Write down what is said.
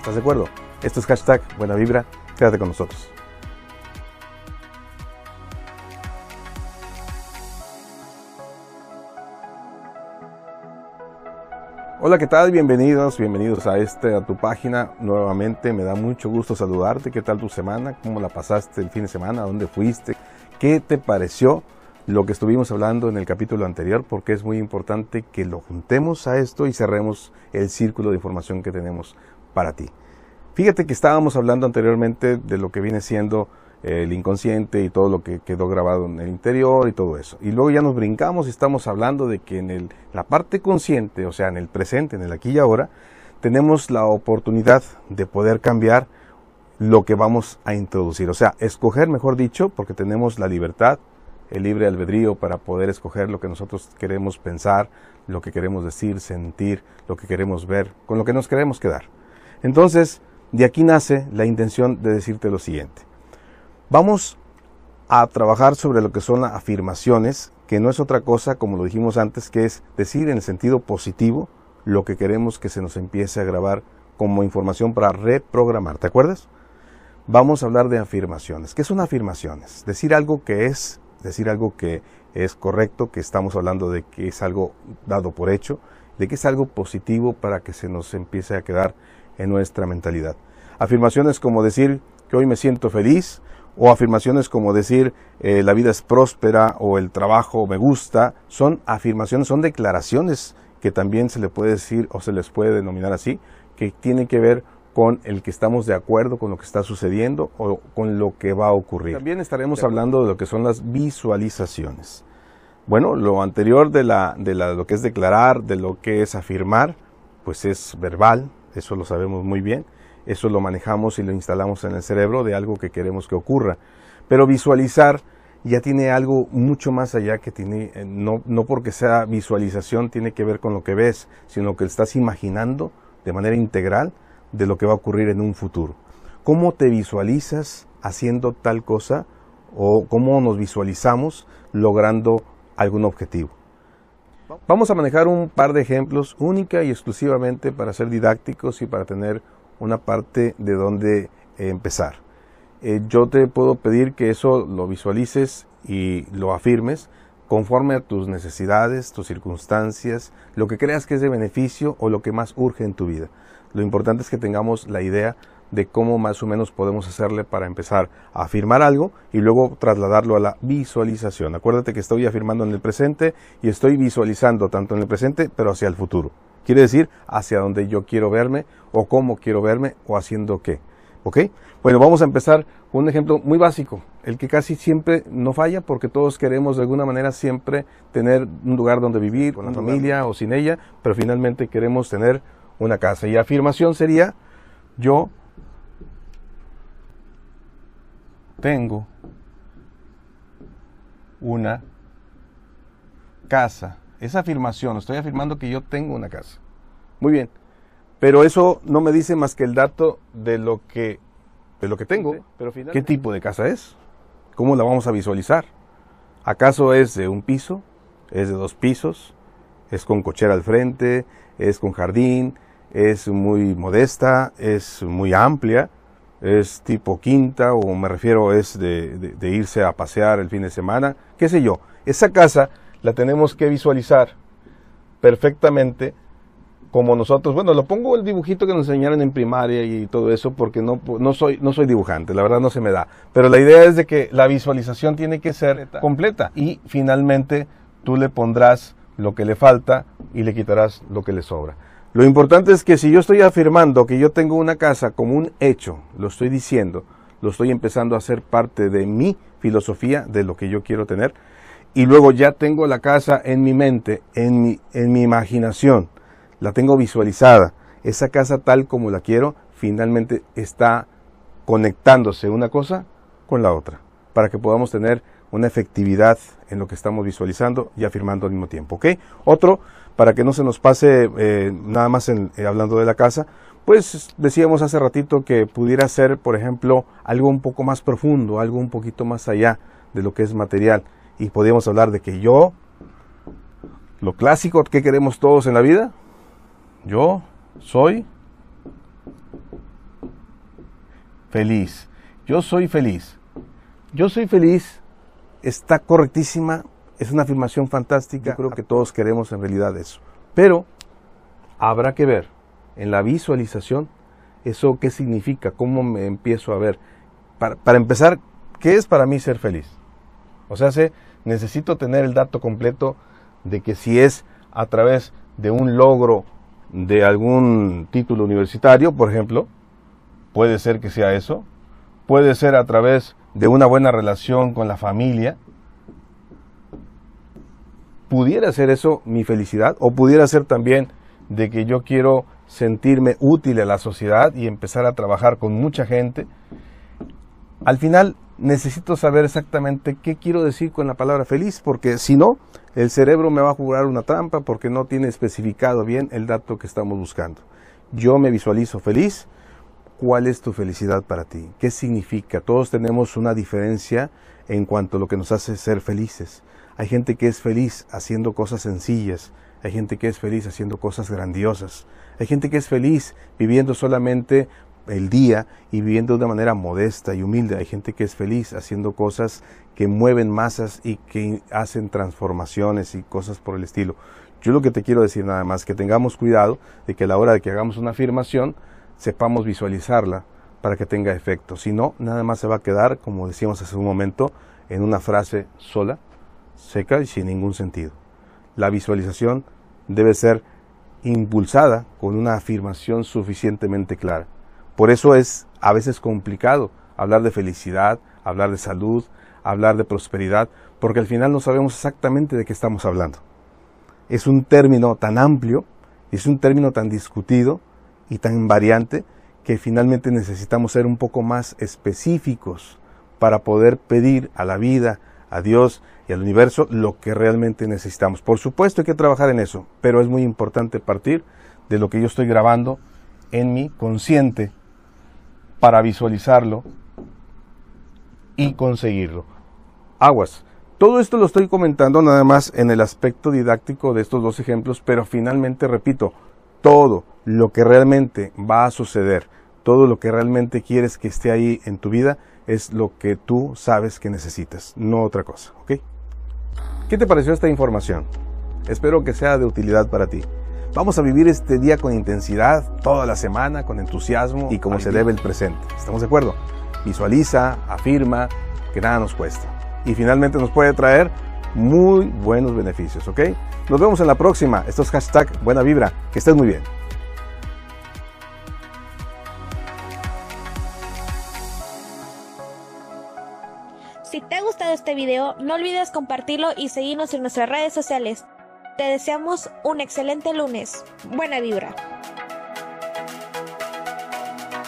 ¿Estás de acuerdo? Esto es hashtag Buena Vibra. Quédate con nosotros. Hola, ¿qué tal? Bienvenidos, bienvenidos a este, a tu página nuevamente. Me da mucho gusto saludarte. ¿Qué tal tu semana? ¿Cómo la pasaste el fin de semana? ¿Dónde fuiste? ¿Qué te pareció lo que estuvimos hablando en el capítulo anterior? Porque es muy importante que lo juntemos a esto y cerremos el círculo de información que tenemos para ti. Fíjate que estábamos hablando anteriormente de lo que viene siendo el inconsciente y todo lo que quedó grabado en el interior y todo eso. Y luego ya nos brincamos y estamos hablando de que en el, la parte consciente, o sea, en el presente, en el aquí y ahora, tenemos la oportunidad de poder cambiar lo que vamos a introducir. O sea, escoger, mejor dicho, porque tenemos la libertad, el libre albedrío para poder escoger lo que nosotros queremos pensar, lo que queremos decir, sentir, lo que queremos ver, con lo que nos queremos quedar. Entonces, de aquí nace la intención de decirte lo siguiente. Vamos a trabajar sobre lo que son las afirmaciones, que no es otra cosa, como lo dijimos antes, que es decir en el sentido positivo lo que queremos que se nos empiece a grabar como información para reprogramar. ¿Te acuerdas? Vamos a hablar de afirmaciones. ¿Qué son afirmaciones? Decir algo que es, decir algo que es correcto, que estamos hablando de que es algo dado por hecho, de que es algo positivo para que se nos empiece a quedar en nuestra mentalidad. Afirmaciones como decir que hoy me siento feliz, o afirmaciones como decir eh, la vida es próspera o el trabajo me gusta, son afirmaciones, son declaraciones que también se le puede decir o se les puede denominar así, que tienen que ver con el que estamos de acuerdo con lo que está sucediendo o con lo que va a ocurrir. También estaremos hablando de lo que son las visualizaciones. Bueno, lo anterior de, la, de la, lo que es declarar, de lo que es afirmar, pues es verbal, eso lo sabemos muy bien eso lo manejamos y lo instalamos en el cerebro de algo que queremos que ocurra. Pero visualizar ya tiene algo mucho más allá que tiene, eh, no, no porque sea visualización tiene que ver con lo que ves, sino que estás imaginando de manera integral de lo que va a ocurrir en un futuro. ¿Cómo te visualizas haciendo tal cosa o cómo nos visualizamos logrando algún objetivo? Vamos a manejar un par de ejemplos única y exclusivamente para ser didácticos y para tener una parte de dónde empezar. Eh, yo te puedo pedir que eso lo visualices y lo afirmes conforme a tus necesidades, tus circunstancias, lo que creas que es de beneficio o lo que más urge en tu vida. Lo importante es que tengamos la idea de cómo más o menos podemos hacerle para empezar a afirmar algo y luego trasladarlo a la visualización. Acuérdate que estoy afirmando en el presente y estoy visualizando tanto en el presente pero hacia el futuro. Quiere decir hacia donde yo quiero verme o cómo quiero verme o haciendo qué. ¿Ok? Bueno, vamos a empezar con un ejemplo muy básico, el que casi siempre no falla porque todos queremos de alguna manera siempre tener un lugar donde vivir con la familia o sin ella, pero finalmente queremos tener una casa. Y afirmación sería, yo tengo una casa esa afirmación, estoy afirmando que yo tengo una casa. Muy bien. Pero eso no me dice más que el dato de lo que, de lo que tengo. Pero ¿Qué tipo de casa es? ¿Cómo la vamos a visualizar? ¿Acaso es de un piso? ¿Es de dos pisos? ¿Es con cochera al frente? ¿Es con jardín? ¿Es muy modesta? ¿Es muy amplia? ¿Es tipo quinta? ¿O me refiero es de, de irse a pasear el fin de semana? ¿Qué sé yo? Esa casa la tenemos que visualizar perfectamente como nosotros, bueno, lo pongo el dibujito que nos enseñaron en primaria y todo eso porque no, no, soy, no soy dibujante, la verdad no se me da. Pero la idea es de que la visualización tiene que ser completa y finalmente tú le pondrás lo que le falta y le quitarás lo que le sobra. Lo importante es que si yo estoy afirmando que yo tengo una casa como un hecho, lo estoy diciendo, lo estoy empezando a hacer parte de mi filosofía, de lo que yo quiero tener, y luego ya tengo la casa en mi mente, en mi, en mi imaginación, la tengo visualizada. Esa casa tal como la quiero, finalmente está conectándose una cosa con la otra, para que podamos tener una efectividad en lo que estamos visualizando y afirmando al mismo tiempo. ¿ok? Otro, para que no se nos pase eh, nada más en, eh, hablando de la casa, pues decíamos hace ratito que pudiera ser, por ejemplo, algo un poco más profundo, algo un poquito más allá de lo que es material y podríamos hablar de que yo, lo clásico que queremos todos en la vida, yo soy feliz. Yo soy feliz. Yo soy feliz está correctísima, es una afirmación fantástica, creo que todos queremos en realidad eso. Pero habrá que ver en la visualización eso qué significa, cómo me empiezo a ver. Para, para empezar, ¿qué es para mí ser feliz? O sea, sé, necesito tener el dato completo de que si es a través de un logro de algún título universitario, por ejemplo, puede ser que sea eso, puede ser a través de una buena relación con la familia, pudiera ser eso mi felicidad o pudiera ser también de que yo quiero sentirme útil a la sociedad y empezar a trabajar con mucha gente. Al final necesito saber exactamente qué quiero decir con la palabra feliz, porque si no, el cerebro me va a jugar una trampa porque no tiene especificado bien el dato que estamos buscando. Yo me visualizo feliz, ¿Cuál es tu felicidad para ti? ¿Qué significa? Todos tenemos una diferencia en cuanto a lo que nos hace ser felices. Hay gente que es feliz haciendo cosas sencillas, hay gente que es feliz haciendo cosas grandiosas, hay gente que es feliz viviendo solamente el día y viviendo de una manera modesta y humilde, hay gente que es feliz haciendo cosas que mueven masas y que hacen transformaciones y cosas por el estilo. Yo lo que te quiero decir nada más que tengamos cuidado de que a la hora de que hagamos una afirmación sepamos visualizarla para que tenga efecto. Si no, nada más se va a quedar, como decíamos hace un momento, en una frase sola, seca y sin ningún sentido. La visualización debe ser impulsada con una afirmación suficientemente clara. Por eso es a veces complicado hablar de felicidad, hablar de salud, hablar de prosperidad, porque al final no sabemos exactamente de qué estamos hablando. Es un término tan amplio, es un término tan discutido, y tan variante que finalmente necesitamos ser un poco más específicos para poder pedir a la vida, a Dios y al universo lo que realmente necesitamos. Por supuesto hay que trabajar en eso, pero es muy importante partir de lo que yo estoy grabando en mi consciente para visualizarlo y conseguirlo. Aguas. Todo esto lo estoy comentando nada más en el aspecto didáctico de estos dos ejemplos, pero finalmente, repito, todo lo que realmente va a suceder, todo lo que realmente quieres que esté ahí en tu vida, es lo que tú sabes que necesitas, no otra cosa, ¿ok? ¿Qué te pareció esta información? Espero que sea de utilidad para ti. Vamos a vivir este día con intensidad, toda la semana, con entusiasmo y como se debe el presente. ¿Estamos de acuerdo? Visualiza, afirma, que nada nos cuesta. Y finalmente nos puede traer muy buenos beneficios, ¿ok? Nos vemos en la próxima. Esto es hashtag Buena Vibra. Que estés muy bien. Si te ha gustado este video, no olvides compartirlo y seguirnos en nuestras redes sociales. Te deseamos un excelente lunes. Buena vibra.